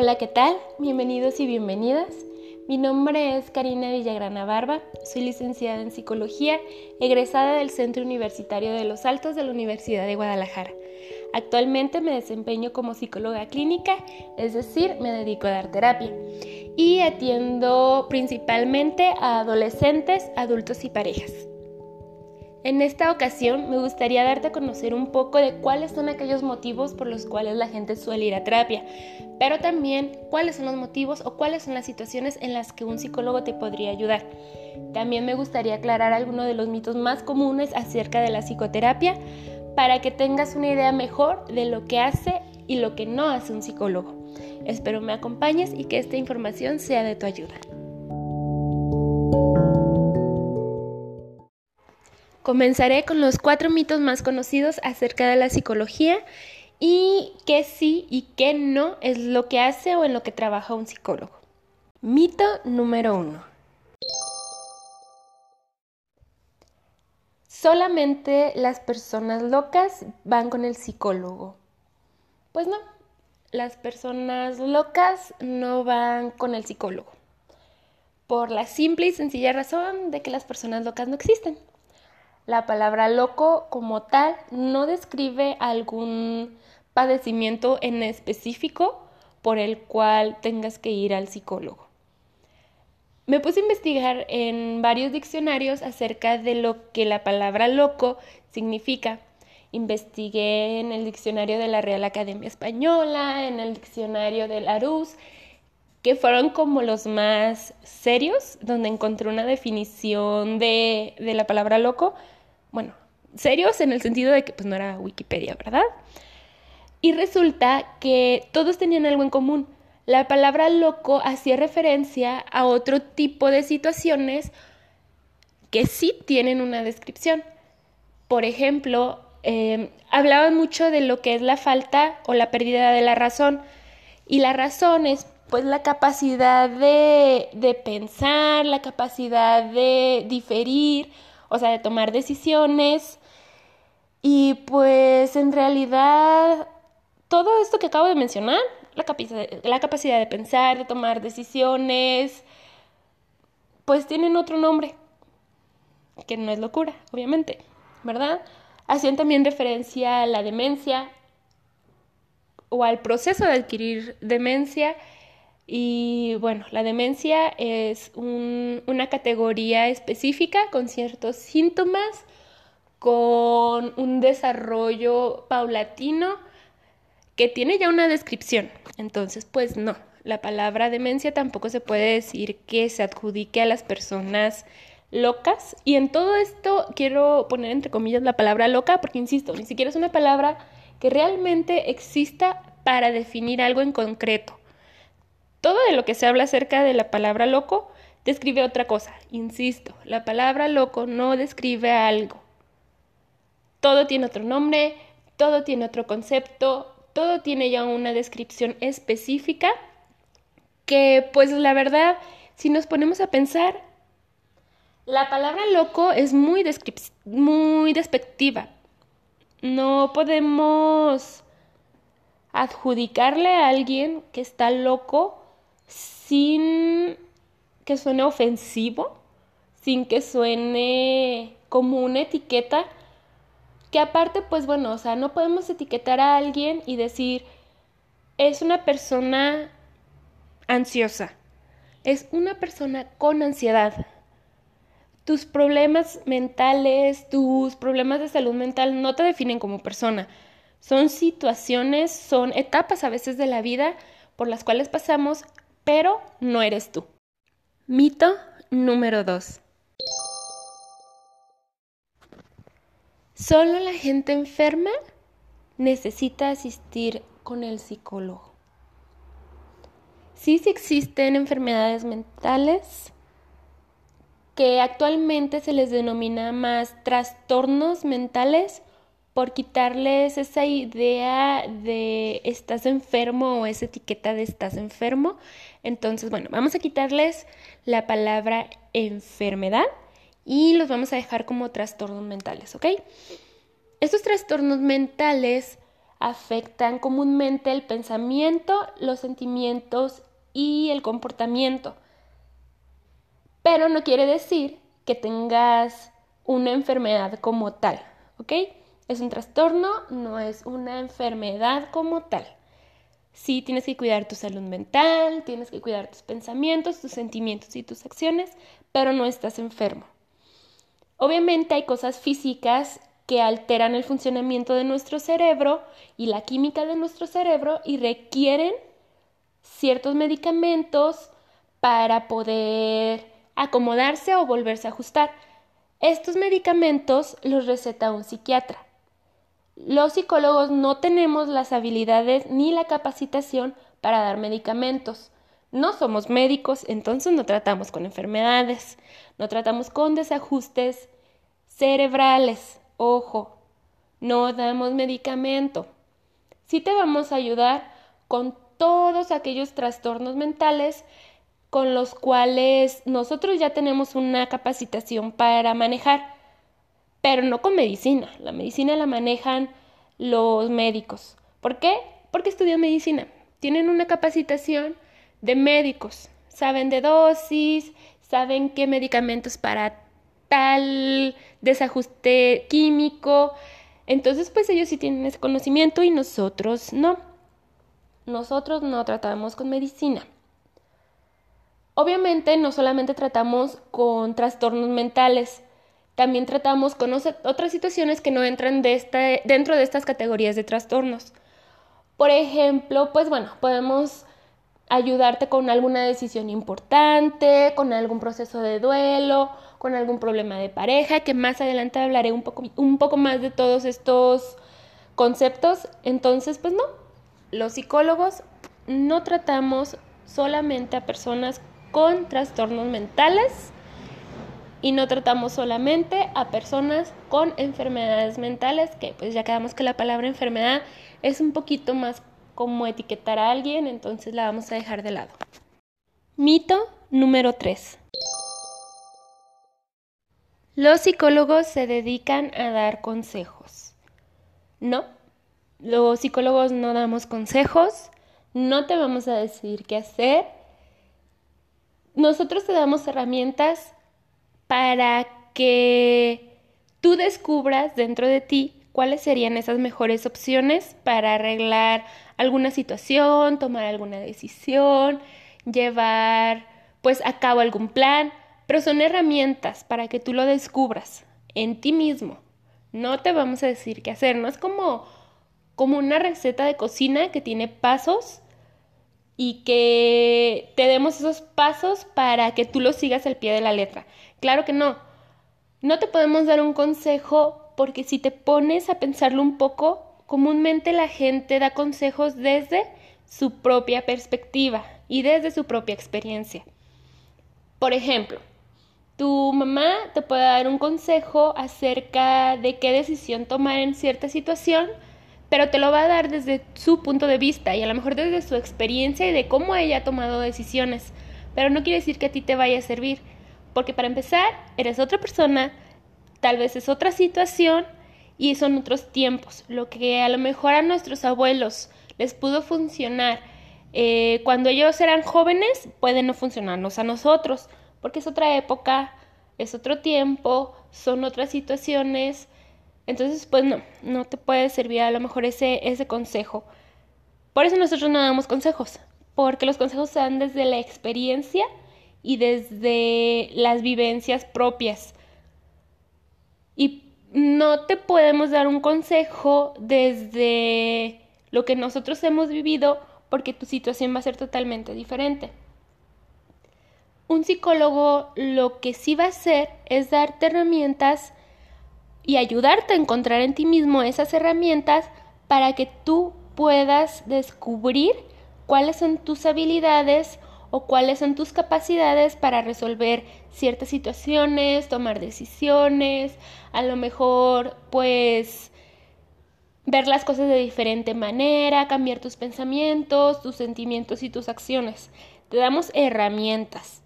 Hola, ¿qué tal? Bienvenidos y bienvenidas. Mi nombre es Karina Villagrana Barba, soy licenciada en Psicología, egresada del Centro Universitario de los Altos de la Universidad de Guadalajara. Actualmente me desempeño como psicóloga clínica, es decir, me dedico a dar terapia y atiendo principalmente a adolescentes, adultos y parejas. En esta ocasión me gustaría darte a conocer un poco de cuáles son aquellos motivos por los cuales la gente suele ir a terapia, pero también cuáles son los motivos o cuáles son las situaciones en las que un psicólogo te podría ayudar. También me gustaría aclarar algunos de los mitos más comunes acerca de la psicoterapia para que tengas una idea mejor de lo que hace y lo que no hace un psicólogo. Espero me acompañes y que esta información sea de tu ayuda. Comenzaré con los cuatro mitos más conocidos acerca de la psicología y qué sí y qué no es lo que hace o en lo que trabaja un psicólogo. Mito número uno. Solamente las personas locas van con el psicólogo. Pues no, las personas locas no van con el psicólogo. Por la simple y sencilla razón de que las personas locas no existen. La palabra loco como tal no describe algún padecimiento en específico por el cual tengas que ir al psicólogo. Me puse a investigar en varios diccionarios acerca de lo que la palabra loco significa. Investigué en el diccionario de la Real Academia Española, en el diccionario del Larousse, que fueron como los más serios, donde encontré una definición de, de la palabra loco bueno, serios en el sentido de que pues no era Wikipedia, ¿verdad? Y resulta que todos tenían algo en común. La palabra loco hacía referencia a otro tipo de situaciones que sí tienen una descripción. Por ejemplo, em, hablaban mucho de lo que es la falta o la pérdida de la razón. Y la razón es pues la capacidad de, de pensar, la capacidad de diferir, o sea, de tomar decisiones. Y pues en realidad todo esto que acabo de mencionar, la, la capacidad de pensar, de tomar decisiones, pues tienen otro nombre, que no es locura, obviamente, ¿verdad? Hacían también referencia a la demencia o al proceso de adquirir demencia y bueno, la demencia es una categoría específica con ciertos síntomas, con un desarrollo paulatino que tiene ya una descripción. Entonces, pues no, la palabra demencia tampoco se puede decir que se adjudique a las personas locas. Y en todo esto quiero poner entre comillas la palabra loca porque, insisto, ni siquiera es una palabra que realmente exista para definir algo en concreto. Todo de lo que se habla acerca de la palabra loco describe otra cosa. Insisto, la palabra loco no describe algo. Todo tiene otro nombre, todo tiene otro concepto, todo tiene ya una descripción específica que pues la verdad, si nos ponemos a pensar, la palabra loco es muy, muy despectiva. No podemos adjudicarle a alguien que está loco sin que suene ofensivo, sin que suene como una etiqueta, que aparte, pues bueno, o sea, no podemos etiquetar a alguien y decir, es una persona ansiosa, es una persona con ansiedad. Tus problemas mentales, tus problemas de salud mental no te definen como persona. Son situaciones, son etapas a veces de la vida por las cuales pasamos pero no eres tú. Mito número 2. Solo la gente enferma necesita asistir con el psicólogo. Sí, sí existen enfermedades mentales que actualmente se les denomina más trastornos mentales por quitarles esa idea de estás enfermo o esa etiqueta de estás enfermo. Entonces, bueno, vamos a quitarles la palabra enfermedad y los vamos a dejar como trastornos mentales, ¿ok? Estos trastornos mentales afectan comúnmente el pensamiento, los sentimientos y el comportamiento. Pero no quiere decir que tengas una enfermedad como tal, ¿ok? Es un trastorno, no es una enfermedad como tal. Sí, tienes que cuidar tu salud mental, tienes que cuidar tus pensamientos, tus sentimientos y tus acciones, pero no estás enfermo. Obviamente hay cosas físicas que alteran el funcionamiento de nuestro cerebro y la química de nuestro cerebro y requieren ciertos medicamentos para poder acomodarse o volverse a ajustar. Estos medicamentos los receta un psiquiatra. Los psicólogos no tenemos las habilidades ni la capacitación para dar medicamentos. No somos médicos, entonces no tratamos con enfermedades, no tratamos con desajustes cerebrales. Ojo, no damos medicamento. Sí te vamos a ayudar con todos aquellos trastornos mentales con los cuales nosotros ya tenemos una capacitación para manejar, pero no con medicina. La medicina la manejan los médicos. ¿Por qué? Porque estudian medicina. Tienen una capacitación de médicos. Saben de dosis, saben qué medicamentos para tal desajuste químico. Entonces, pues ellos sí tienen ese conocimiento y nosotros no. Nosotros no tratamos con medicina. Obviamente no solamente tratamos con trastornos mentales, también tratamos con otras situaciones que no entran de dentro de estas categorías de trastornos. Por ejemplo, pues bueno, podemos ayudarte con alguna decisión importante, con algún proceso de duelo, con algún problema de pareja, que más adelante hablaré un poco, un poco más de todos estos conceptos. Entonces, pues no, los psicólogos no tratamos solamente a personas con trastornos mentales y no tratamos solamente a personas con enfermedades mentales, que pues ya quedamos que la palabra enfermedad es un poquito más como etiquetar a alguien, entonces la vamos a dejar de lado. Mito número 3. Los psicólogos se dedican a dar consejos. No, los psicólogos no damos consejos, no te vamos a decir qué hacer, nosotros te damos herramientas para que tú descubras dentro de ti cuáles serían esas mejores opciones para arreglar alguna situación, tomar alguna decisión, llevar pues a cabo algún plan, pero son herramientas para que tú lo descubras en ti mismo. No te vamos a decir qué hacer, no es como como una receta de cocina que tiene pasos y que te demos esos pasos para que tú los sigas al pie de la letra. Claro que no. No te podemos dar un consejo porque si te pones a pensarlo un poco, comúnmente la gente da consejos desde su propia perspectiva y desde su propia experiencia. Por ejemplo, tu mamá te puede dar un consejo acerca de qué decisión tomar en cierta situación pero te lo va a dar desde su punto de vista y a lo mejor desde su experiencia y de cómo ella ha tomado decisiones. Pero no quiere decir que a ti te vaya a servir, porque para empezar, eres otra persona, tal vez es otra situación y son otros tiempos. Lo que a lo mejor a nuestros abuelos les pudo funcionar eh, cuando ellos eran jóvenes, puede no funcionarnos a nosotros, porque es otra época, es otro tiempo, son otras situaciones entonces, pues no, no te puede servir a lo mejor ese, ese consejo. Por eso nosotros no damos consejos, porque los consejos se dan desde la experiencia y desde las vivencias propias. Y no te podemos dar un consejo desde lo que nosotros hemos vivido porque tu situación va a ser totalmente diferente. Un psicólogo lo que sí va a hacer es darte herramientas y ayudarte a encontrar en ti mismo esas herramientas para que tú puedas descubrir cuáles son tus habilidades o cuáles son tus capacidades para resolver ciertas situaciones, tomar decisiones, a lo mejor pues ver las cosas de diferente manera, cambiar tus pensamientos, tus sentimientos y tus acciones. Te damos herramientas.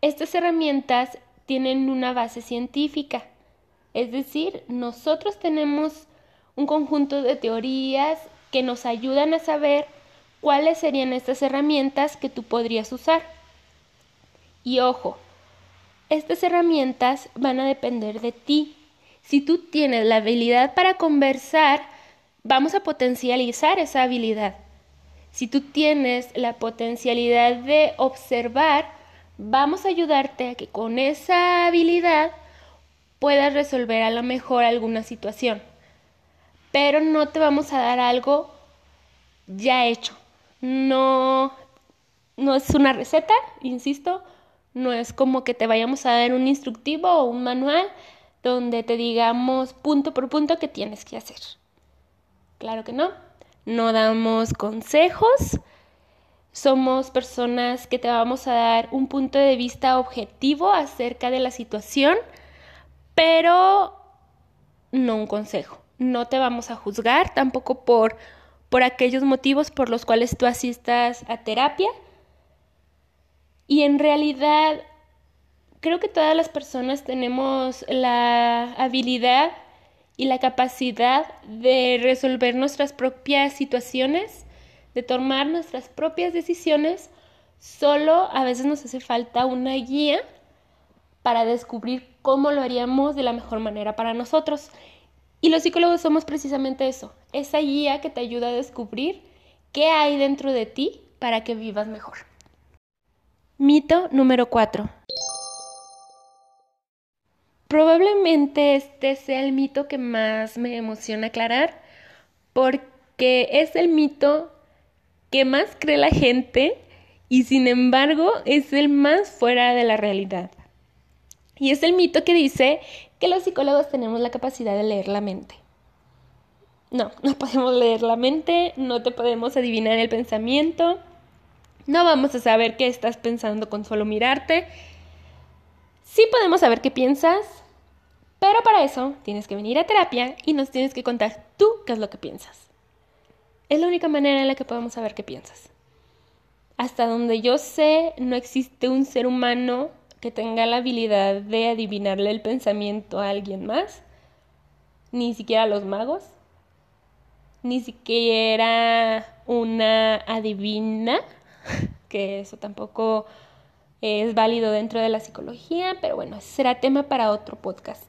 Estas herramientas tienen una base científica es decir, nosotros tenemos un conjunto de teorías que nos ayudan a saber cuáles serían estas herramientas que tú podrías usar. Y ojo, estas herramientas van a depender de ti. Si tú tienes la habilidad para conversar, vamos a potencializar esa habilidad. Si tú tienes la potencialidad de observar, vamos a ayudarte a que con esa habilidad puedas resolver a lo mejor alguna situación. Pero no te vamos a dar algo ya hecho. No, no es una receta, insisto, no es como que te vayamos a dar un instructivo o un manual donde te digamos punto por punto qué tienes que hacer. Claro que no. No damos consejos. Somos personas que te vamos a dar un punto de vista objetivo acerca de la situación, pero no un consejo. No te vamos a juzgar tampoco por, por aquellos motivos por los cuales tú asistas a terapia y en realidad creo que todas las personas tenemos la habilidad y la capacidad de resolver nuestras propias situaciones, de tomar nuestras propias decisiones, solo a veces nos hace falta una guía para descubrir cómo lo haríamos de la mejor manera para nosotros. Y los psicólogos somos precisamente eso, esa guía que te ayuda a descubrir qué hay dentro de ti para que vivas mejor. Mito número 4. Probablemente este sea el mito que más me emociona aclarar porque es el mito que más cree la gente y sin embargo es el más fuera de la realidad. Y es el mito que dice que los psicólogos tenemos la capacidad de leer la mente. No, no podemos leer la mente, no te podemos adivinar el pensamiento, no vamos a saber qué estás pensando con solo mirarte. Sí podemos saber qué piensas, pero para eso tienes que venir a terapia y nos tienes que contar tú qué es lo que piensas. Es la única manera en la que podemos saber qué piensas. Hasta donde yo sé, no existe un ser humano que tenga la habilidad de adivinarle el pensamiento a alguien más, ni siquiera los magos, ni siquiera una adivina que eso tampoco es válido dentro de la psicología, pero bueno, será tema para otro podcast.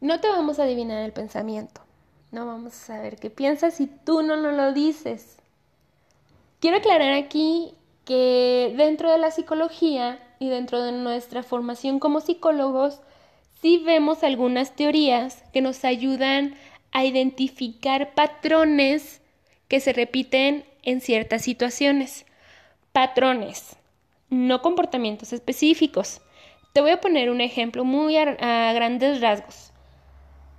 No te vamos a adivinar el pensamiento, no vamos a saber qué piensas si tú no nos lo dices. Quiero aclarar aquí que dentro de la psicología y dentro de nuestra formación como psicólogos, sí vemos algunas teorías que nos ayudan a identificar patrones que se repiten en ciertas situaciones. Patrones, no comportamientos específicos. Te voy a poner un ejemplo muy a, grandes rasgos.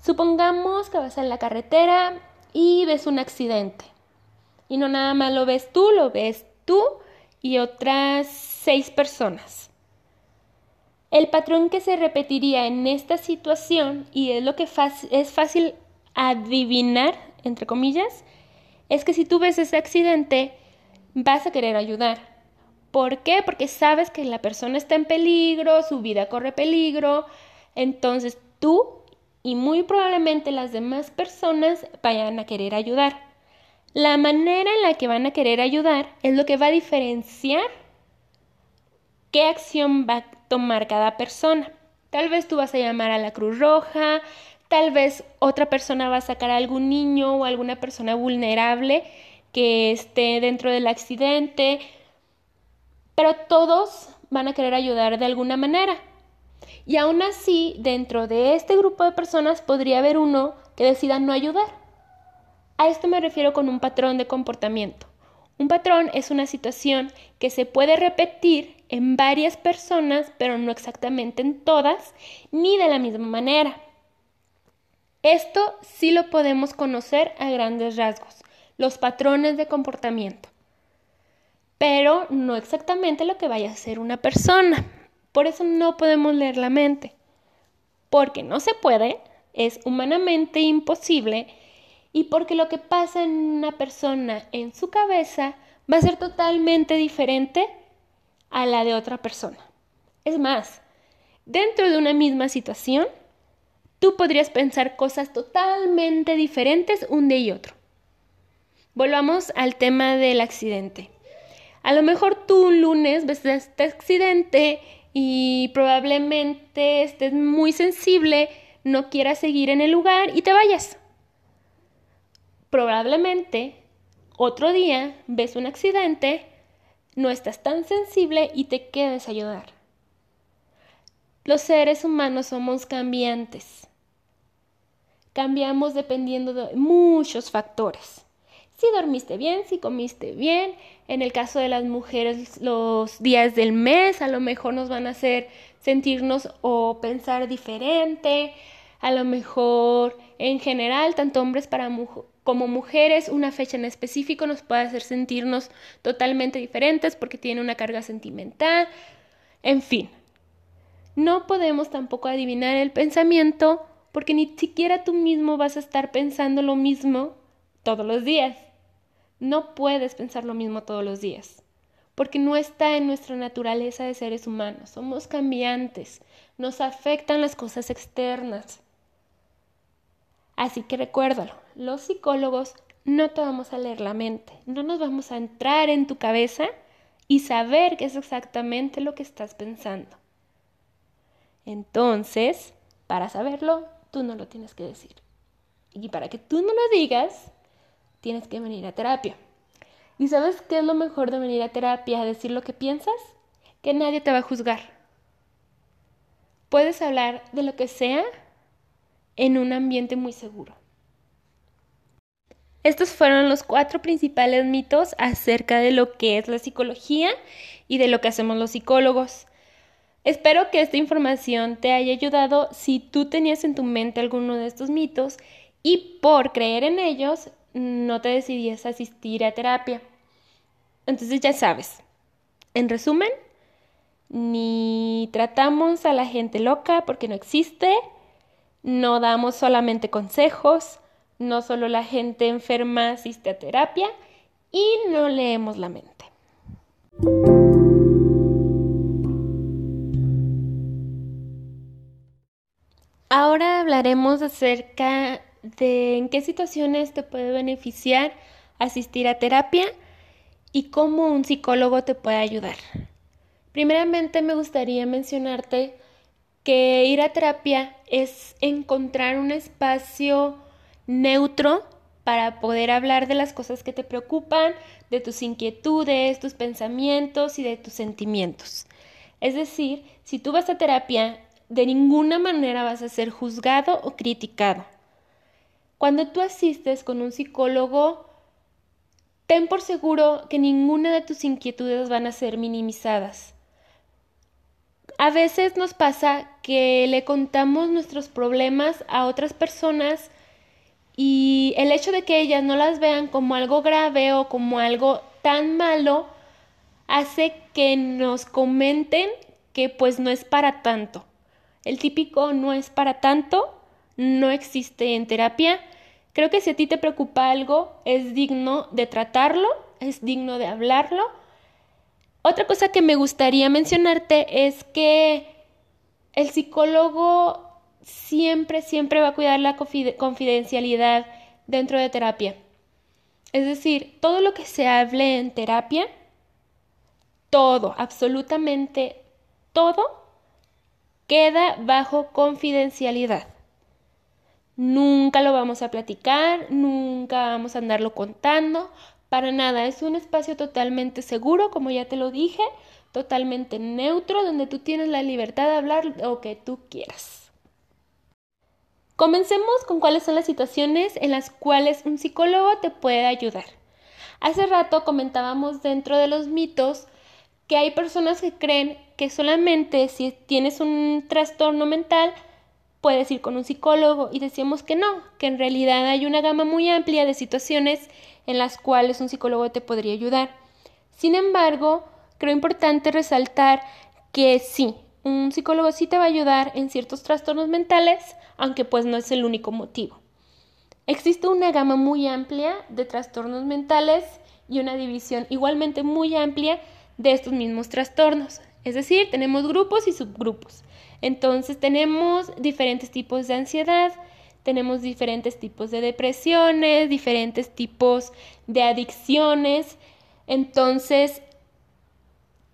Supongamos que vas en la carretera y ves un accidente. Y no nada más lo ves tú, lo ves tú y otras seis personas. El patrón que se repetiría en esta situación, y es lo que es fácil adivinar, entre comillas, es que si tú ves ese accidente, vas a querer ayudar. ¿Por qué? Porque sabes que la persona está en peligro, su vida corre peligro, entonces tú y muy probablemente las demás personas vayan a querer ayudar. La manera en la que van a querer ayudar es lo que va a diferenciar qué acción va a tomar cada persona. Tal vez tú vas a llamar a la Cruz Roja, Tal vez otra persona va a sacar a algún niño o alguna persona vulnerable que esté dentro del accidente, pero todos van a querer ayudar de alguna manera. Y aún así, dentro de este grupo de personas podría haber uno que decida no ayudar. A esto me refiero con un patrón de comportamiento. Un patrón es una situación que se puede repetir en varias personas, pero no exactamente en todas, ni de la misma manera. Esto sí lo podemos conocer a grandes rasgos, los patrones de comportamiento, pero no exactamente lo que vaya a ser una persona. Por eso no podemos leer la mente, porque no se puede, es humanamente imposible y porque lo que pasa en una persona en su cabeza va a ser totalmente diferente a la de otra persona. Es más, dentro de una misma situación, tú podrías pensar cosas totalmente diferentes un día y otro. Volvamos al tema del accidente. A lo mejor tú un lunes ves este accidente y probablemente estés muy sensible, no quieras seguir en el lugar y te vayas. Probablemente otro día ves un accidente, no estás tan sensible y te quedes a ayudar. Los seres humanos somos cambiantes. Cambiamos dependiendo de muchos factores. Si dormiste bien, si comiste bien, en el caso de las mujeres los días del mes a lo mejor nos van a hacer sentirnos o pensar diferente, a lo mejor en general, tanto hombres para como mujeres, una fecha en específico nos puede hacer sentirnos totalmente diferentes porque tiene una carga sentimental, en fin. No podemos tampoco adivinar el pensamiento porque ni siquiera tú mismo vas a estar pensando lo mismo todos los días. No puedes pensar lo mismo todos los días, porque no está en nuestra naturaleza de seres humanos. Somos cambiantes, nos afectan las cosas externas. Así que recuérdalo, los psicólogos no te vamos a leer la mente, no nos vamos a entrar en tu cabeza y saber qué es exactamente lo que estás pensando. Entonces, para saberlo, tú no lo tienes que decir. Y para que tú no lo digas, tienes que venir a terapia. ¿Y sabes qué es lo mejor de venir a terapia, a decir lo que piensas? Que nadie te va a juzgar. Puedes hablar de lo que sea en un ambiente muy seguro. Estos fueron los cuatro principales mitos acerca de lo que es la psicología y de lo que hacemos los psicólogos. Espero que esta información te haya ayudado si tú tenías en tu mente alguno de estos mitos y por creer en ellos no te decidías a asistir a terapia. Entonces ya sabes, en resumen, ni tratamos a la gente loca porque no existe, no damos solamente consejos, no solo la gente enferma asiste a terapia y no leemos la mente. Ahora hablaremos acerca de en qué situaciones te puede beneficiar asistir a terapia y cómo un psicólogo te puede ayudar. Primeramente me gustaría mencionarte que ir a terapia es encontrar un espacio neutro para poder hablar de las cosas que te preocupan, de tus inquietudes, tus pensamientos y de tus sentimientos. Es decir, si tú vas a terapia de ninguna manera vas a ser juzgado o criticado. Cuando tú asistes con un psicólogo, ten por seguro que ninguna de tus inquietudes van a ser minimizadas. A veces nos pasa que le contamos nuestros problemas a otras personas y el hecho de que ellas no las vean como algo grave o como algo tan malo hace que nos comenten que pues no es para tanto. El típico no es para tanto, no existe en terapia. Creo que si a ti te preocupa algo, es digno de tratarlo, es digno de hablarlo. Otra cosa que me gustaría mencionarte es que el psicólogo siempre, siempre va a cuidar la confidencialidad dentro de terapia. Es decir, todo lo que se hable en terapia, todo, absolutamente todo, queda bajo confidencialidad. Nunca lo vamos a platicar, nunca vamos a andarlo contando, para nada. Es un espacio totalmente seguro, como ya te lo dije, totalmente neutro, donde tú tienes la libertad de hablar lo que tú quieras. Comencemos con cuáles son las situaciones en las cuales un psicólogo te puede ayudar. Hace rato comentábamos dentro de los mitos que hay personas que creen que solamente si tienes un trastorno mental puedes ir con un psicólogo y decíamos que no, que en realidad hay una gama muy amplia de situaciones en las cuales un psicólogo te podría ayudar. Sin embargo, creo importante resaltar que sí, un psicólogo sí te va a ayudar en ciertos trastornos mentales, aunque pues no es el único motivo. Existe una gama muy amplia de trastornos mentales y una división igualmente muy amplia de estos mismos trastornos. Es decir, tenemos grupos y subgrupos. Entonces tenemos diferentes tipos de ansiedad, tenemos diferentes tipos de depresiones, diferentes tipos de adicciones. Entonces,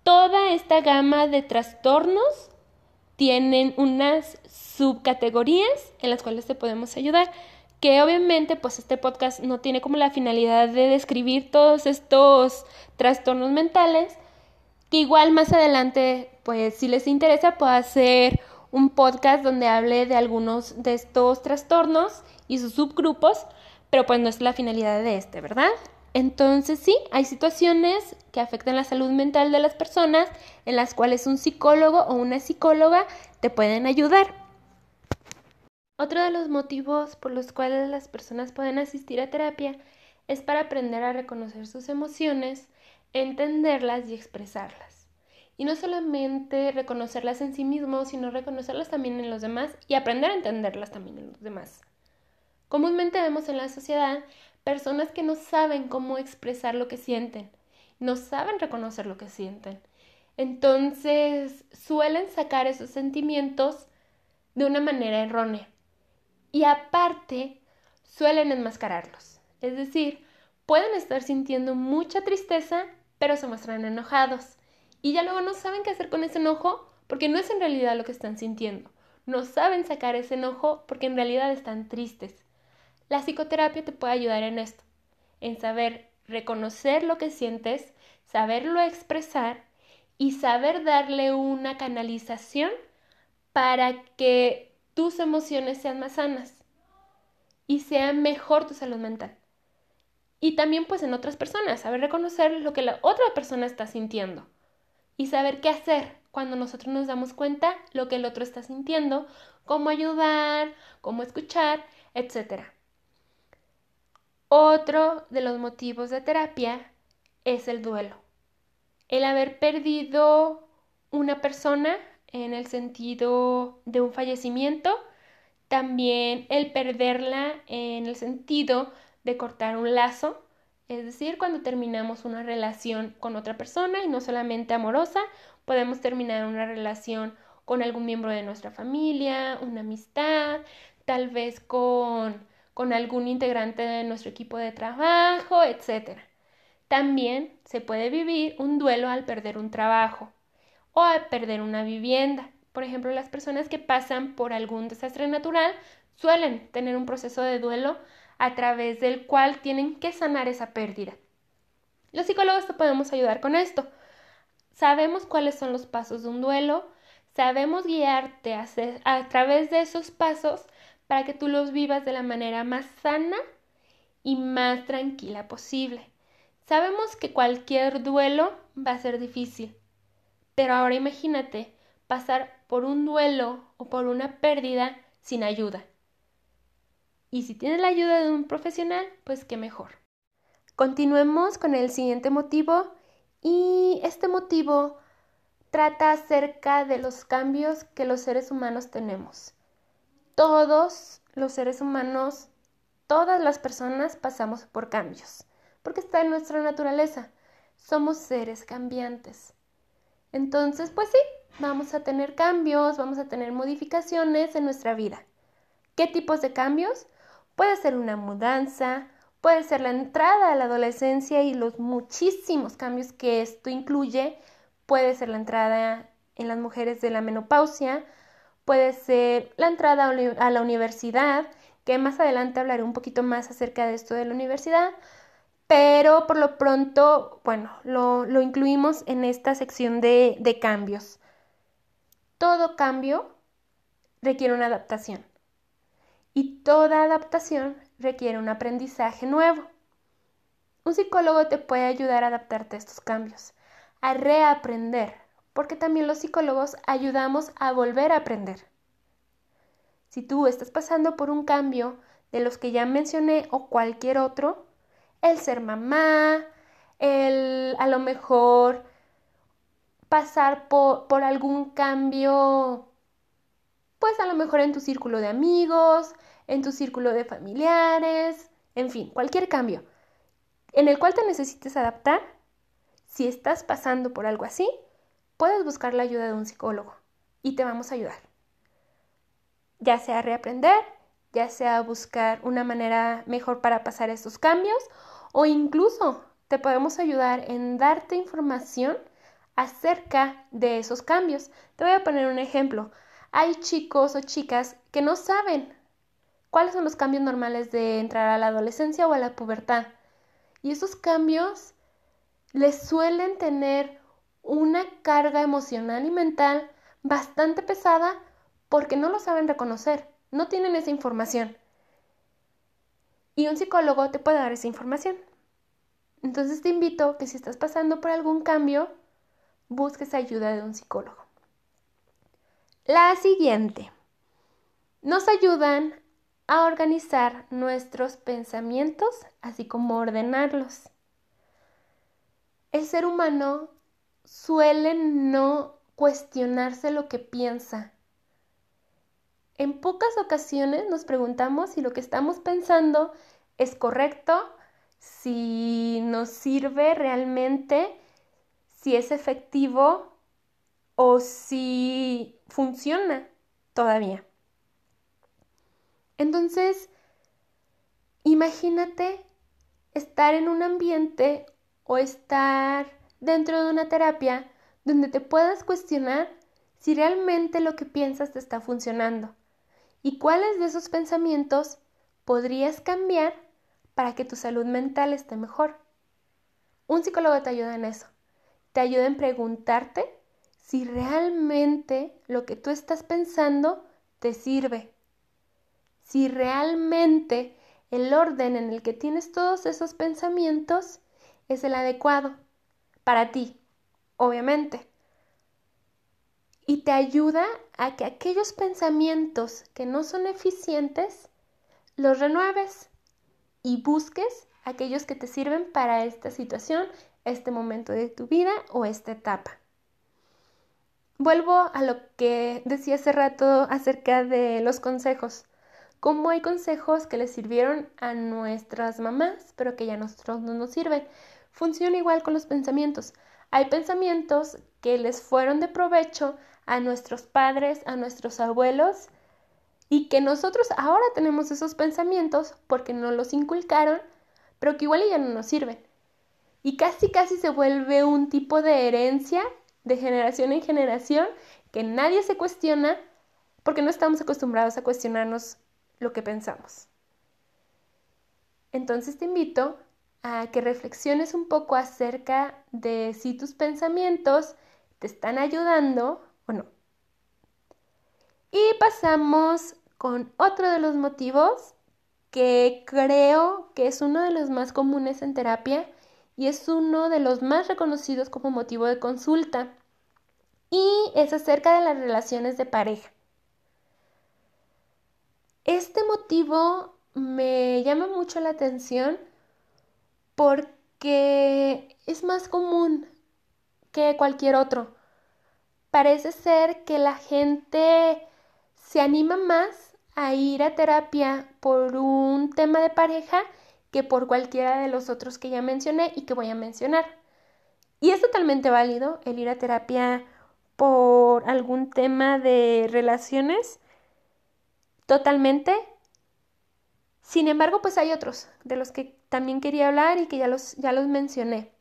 toda esta gama de trastornos tienen unas subcategorías en las cuales te podemos ayudar que obviamente pues este podcast no tiene como la finalidad de describir todos estos trastornos mentales, que igual más adelante pues si les interesa puedo hacer un podcast donde hable de algunos de estos trastornos y sus subgrupos, pero pues no es la finalidad de este, ¿verdad? Entonces sí, hay situaciones que afectan la salud mental de las personas en las cuales un psicólogo o una psicóloga te pueden ayudar. Otro de los motivos por los cuales las personas pueden asistir a terapia es para aprender a reconocer sus emociones, entenderlas y expresarlas. Y no solamente reconocerlas en sí mismos, sino reconocerlas también en los demás y aprender a entenderlas también en los demás. Comúnmente vemos en la sociedad personas que no saben cómo expresar lo que sienten, no saben reconocer lo que sienten. Entonces suelen sacar esos sentimientos de una manera errónea y aparte suelen enmascararlos. Es decir, pueden estar sintiendo mucha tristeza, pero se muestran enojados. Y ya luego no saben qué hacer con ese enojo porque no es en realidad lo que están sintiendo. No saben sacar ese enojo porque en realidad están tristes. La psicoterapia te puede ayudar en esto, en saber reconocer lo que sientes, saberlo expresar y saber darle una canalización para que tus emociones sean más sanas y sea mejor tu salud mental. Y también pues en otras personas, saber reconocer lo que la otra persona está sintiendo y saber qué hacer cuando nosotros nos damos cuenta lo que el otro está sintiendo, cómo ayudar, cómo escuchar, etc. Otro de los motivos de terapia es el duelo. El haber perdido una persona en el sentido de un fallecimiento, también el perderla en el sentido de cortar un lazo, es decir, cuando terminamos una relación con otra persona y no solamente amorosa, podemos terminar una relación con algún miembro de nuestra familia, una amistad, tal vez con, con algún integrante de nuestro equipo de trabajo, etc. También se puede vivir un duelo al perder un trabajo o a perder una vivienda. Por ejemplo, las personas que pasan por algún desastre natural suelen tener un proceso de duelo a través del cual tienen que sanar esa pérdida. Los psicólogos te podemos ayudar con esto. Sabemos cuáles son los pasos de un duelo, sabemos guiarte a, a través de esos pasos para que tú los vivas de la manera más sana y más tranquila posible. Sabemos que cualquier duelo va a ser difícil, pero ahora imagínate pasar por un duelo o por una pérdida sin ayuda. Y si tienes la ayuda de un profesional, pues qué mejor. Continuemos con el siguiente motivo y este motivo trata acerca de los cambios que los seres humanos tenemos. Todos los seres humanos, todas las personas pasamos por cambios, porque está en nuestra naturaleza. Somos seres cambiantes. Entonces, pues sí, vamos a tener cambios, vamos a tener modificaciones en nuestra vida. ¿Qué tipos de cambios? Puede ser una mudanza, puede ser la entrada a la adolescencia y los muchísimos cambios que esto incluye, puede ser la entrada en las mujeres de la menopausia, puede ser la entrada a la universidad, que más adelante hablaré un poquito más acerca de esto de la universidad, pero por lo pronto, bueno, lo, incluimos en esta sección de, de cambios. Todo cambio requiere una adaptación y toda adaptación requiere un aprendizaje nuevo. Un psicólogo te puede ayudar a adaptarte a estos cambios, a reaprender, porque también los psicólogos ayudamos a volver a aprender. Si tú estás pasando por un cambio de los que ya mencioné o cualquier otro, el ser mamá, el a lo mejor pasar por, por algún cambio, pues a lo mejor en tu círculo de amigos, en tu círculo de familiares, en fin, cualquier cambio en el cual te necesites adaptar, si estás pasando por algo así, puedes buscar la ayuda de un psicólogo y te vamos a ayudar. Ya sea reaprender, ya sea buscar una manera mejor para pasar estos cambios o incluso te podemos ayudar en darte información acerca de esos cambios. Te voy a poner un ejemplo. Hay chicos o chicas que no saben cuáles son los cambios normales de entrar a la adolescencia o a la pubertad. Y esos cambios les suelen tener una carga emocional y mental bastante pesada porque no lo saben reconocer, no tienen esa información. Y un psicólogo te puede dar esa información. Entonces te invito que si estás pasando por algún cambio, busques ayuda de un psicólogo. La siguiente. Nos ayudan a organizar nuestros pensamientos, así como ordenarlos. El ser humano suele no cuestionarse lo que piensa. En pocas ocasiones nos preguntamos si lo que estamos pensando es correcto, si nos sirve realmente, si es efectivo o si funciona todavía. Entonces, imagínate estar en un ambiente o estar dentro de una terapia donde te puedas cuestionar si realmente lo que piensas te está funcionando y cuáles de esos pensamientos podrías cambiar para que tu salud mental esté mejor. Un psicólogo te ayuda en eso. Te ayuda en preguntarte si realmente lo que tú estás pensando te sirve. Si realmente el orden en el que tienes todos esos pensamientos es el adecuado para ti, obviamente. Y te ayuda a que aquellos pensamientos que no son eficientes los renueves y busques aquellos que te sirven para esta situación, este momento de tu vida o esta etapa. Vuelvo a lo que decía hace rato acerca de los consejos. Como hay consejos que les sirvieron a nuestras mamás, pero que ya a nosotros no nos sirven. Funciona igual con los pensamientos. Hay pensamientos que les fueron de provecho a nuestros padres, a nuestros abuelos, y que nosotros ahora tenemos esos pensamientos porque nos los inculcaron, pero que igual ya no nos sirven. Y casi casi se vuelve un tipo de herencia de generación en generación que nadie se cuestiona porque no estamos acostumbrados a cuestionarnos lo que pensamos. Entonces te invito a que reflexiones un poco acerca de si tus pensamientos te están ayudando o no. Y pasamos con otro de los motivos que creo que es uno de los más comunes en terapia y es uno de los más reconocidos como motivo de consulta y es acerca de las relaciones de pareja. Este motivo me llama mucho la atención porque es más común que cualquier otro. Parece ser que la gente se anima más a ir a terapia por un tema de pareja que por cualquiera de los otros que ya mencioné y que voy a mencionar. Y es totalmente válido el ir a terapia por algún tema de relaciones, totalmente, sin embargo, pues hay otros de los que también quería hablar y que ya los, ya los mencioné.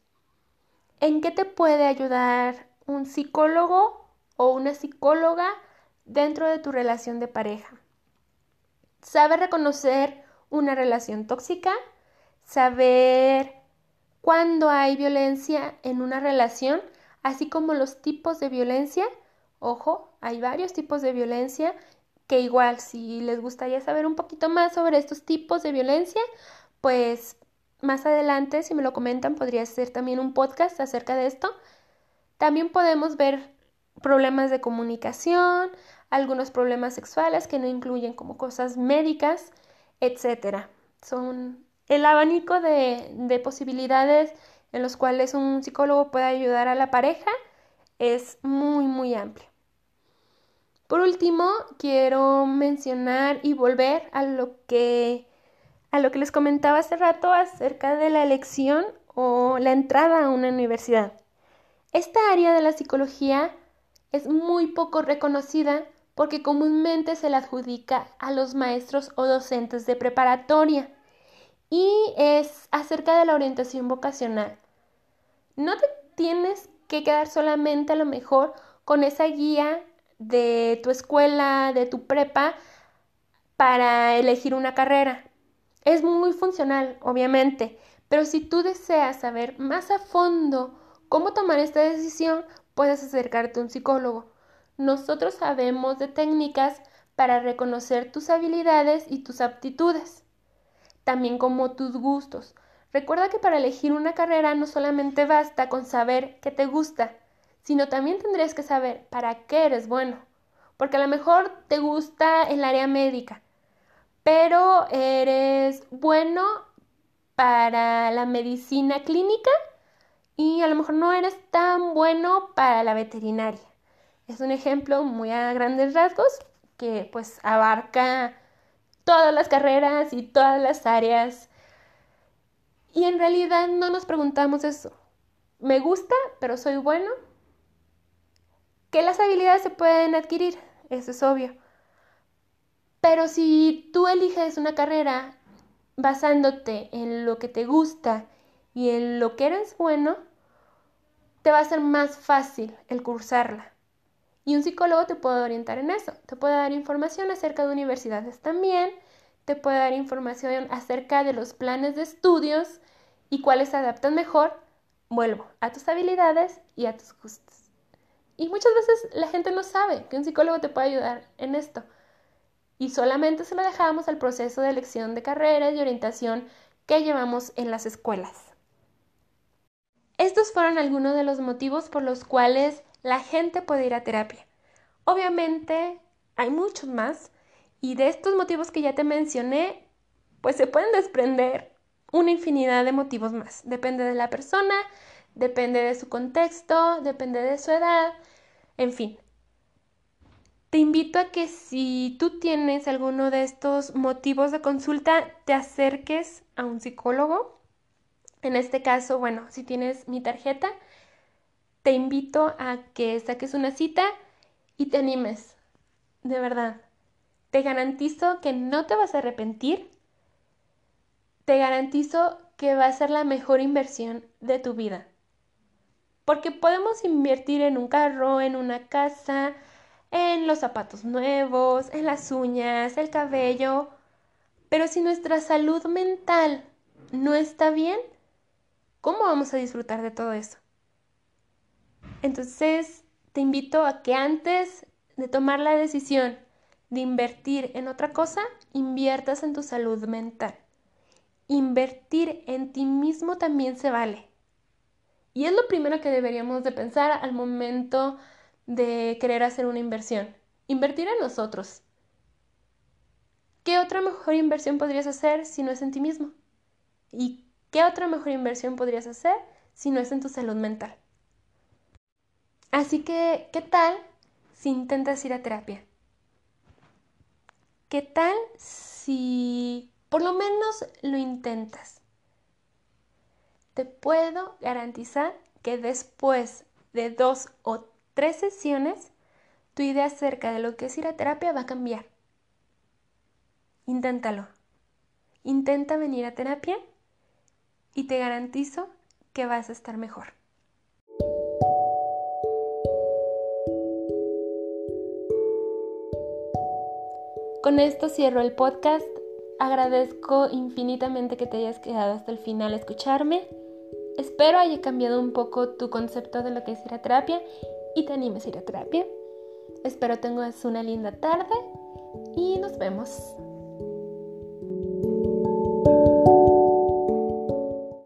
¿En qué te puede ayudar un psicólogo o una psicóloga dentro de tu relación de pareja? Saber reconocer una relación tóxica, saber cuándo hay violencia en una relación, así como los tipos de violencia. Ojo, hay varios tipos de violencia que igual si les gustaría saber un poquito más sobre estos tipos de violencia, pues más adelante, si me lo comentan, podría ser también un podcast acerca de esto. También podemos ver problemas de comunicación, algunos problemas sexuales que no incluyen como cosas médicas, etc. Son el abanico de, de posibilidades en los cuales un psicólogo puede ayudar a la pareja es muy, muy amplio. Por último, quiero mencionar y volver a lo que a lo que les comentaba hace rato acerca de la elección o la entrada a una universidad. Esta área de la psicología es muy poco reconocida porque comúnmente se le adjudica a los maestros o docentes de preparatoria y es acerca de la orientación vocacional. No te tienes que quedar solamente a lo mejor con esa guía de tu escuela, de tu prepa, para elegir una carrera. Es muy funcional, obviamente, pero si tú deseas saber más a fondo cómo tomar esta decisión, puedes acercarte a un psicólogo. Nosotros sabemos de técnicas para reconocer tus habilidades y tus aptitudes, también como tus gustos. Recuerda que para elegir una carrera no solamente basta con saber qué te gusta, sino también tendrías que saber para qué eres bueno. Porque a lo mejor te gusta el área médica, pero eres bueno para la medicina clínica y a lo mejor no eres tan bueno para la veterinaria. Es un ejemplo muy a grandes rasgos que pues abarca todas las carreras y todas las áreas. Y en realidad no nos preguntamos eso. Me gusta, pero soy bueno. Que las habilidades se pueden adquirir, eso es obvio. Pero si tú eliges una carrera basándote en lo que te gusta y en lo que eres bueno, te va a ser más fácil el cursarla. Y un psicólogo te puede orientar en eso, te puede dar información acerca de universidades también, te puede dar información acerca de los planes de estudios y cuáles se adaptan mejor, vuelvo, a tus habilidades y a tus gustos. Y muchas veces la gente no sabe que un psicólogo te puede ayudar en esto y solamente se lo dejamos al proceso de elección de carreras y orientación que llevamos en las escuelas. Estos fueron algunos de los motivos por los cuales la gente puede ir a terapia. Obviamente hay muchos más y de estos motivos que ya te mencioné, pues se pueden desprender una infinidad de motivos más. Depende de la persona, depende de su contexto, depende de su edad, en fin. Te invito a que si tú tienes alguno de estos motivos de consulta, te acerques a un psicólogo. En este caso, bueno, si tienes mi tarjeta, te invito a que saques una cita y te animes. De verdad. Te garantizo que no te vas a arrepentir. Te garantizo que va a ser la mejor inversión de tu vida. Porque podemos invertir en un carro, en una casa, en los zapatos nuevos, en las uñas, el cabello. Pero si nuestra salud mental no está bien, ¿cómo vamos a disfrutar de todo eso? Entonces, te invito a que antes de tomar la decisión de invertir en otra cosa, inviertas en tu salud mental. Invertir en ti mismo también se vale. Y es lo primero que deberíamos de pensar al momento de querer hacer una inversión. Invertir en nosotros. ¿Qué otra mejor inversión podrías hacer si no es en ti mismo? ¿Y qué otra mejor inversión podrías hacer si no es en tu salud mental? Así que, ¿qué tal si intentas ir a terapia? ¿Qué tal si por lo menos lo intentas? Te puedo garantizar que después de dos o tres sesiones, tu idea acerca de lo que es ir a terapia va a cambiar. Inténtalo. Intenta venir a terapia y te garantizo que vas a estar mejor. Con esto cierro el podcast. Agradezco infinitamente que te hayas quedado hasta el final a escucharme. Espero haya cambiado un poco tu concepto de lo que es ir a terapia y te animes a ir a terapia. Espero tengas una linda tarde y nos vemos.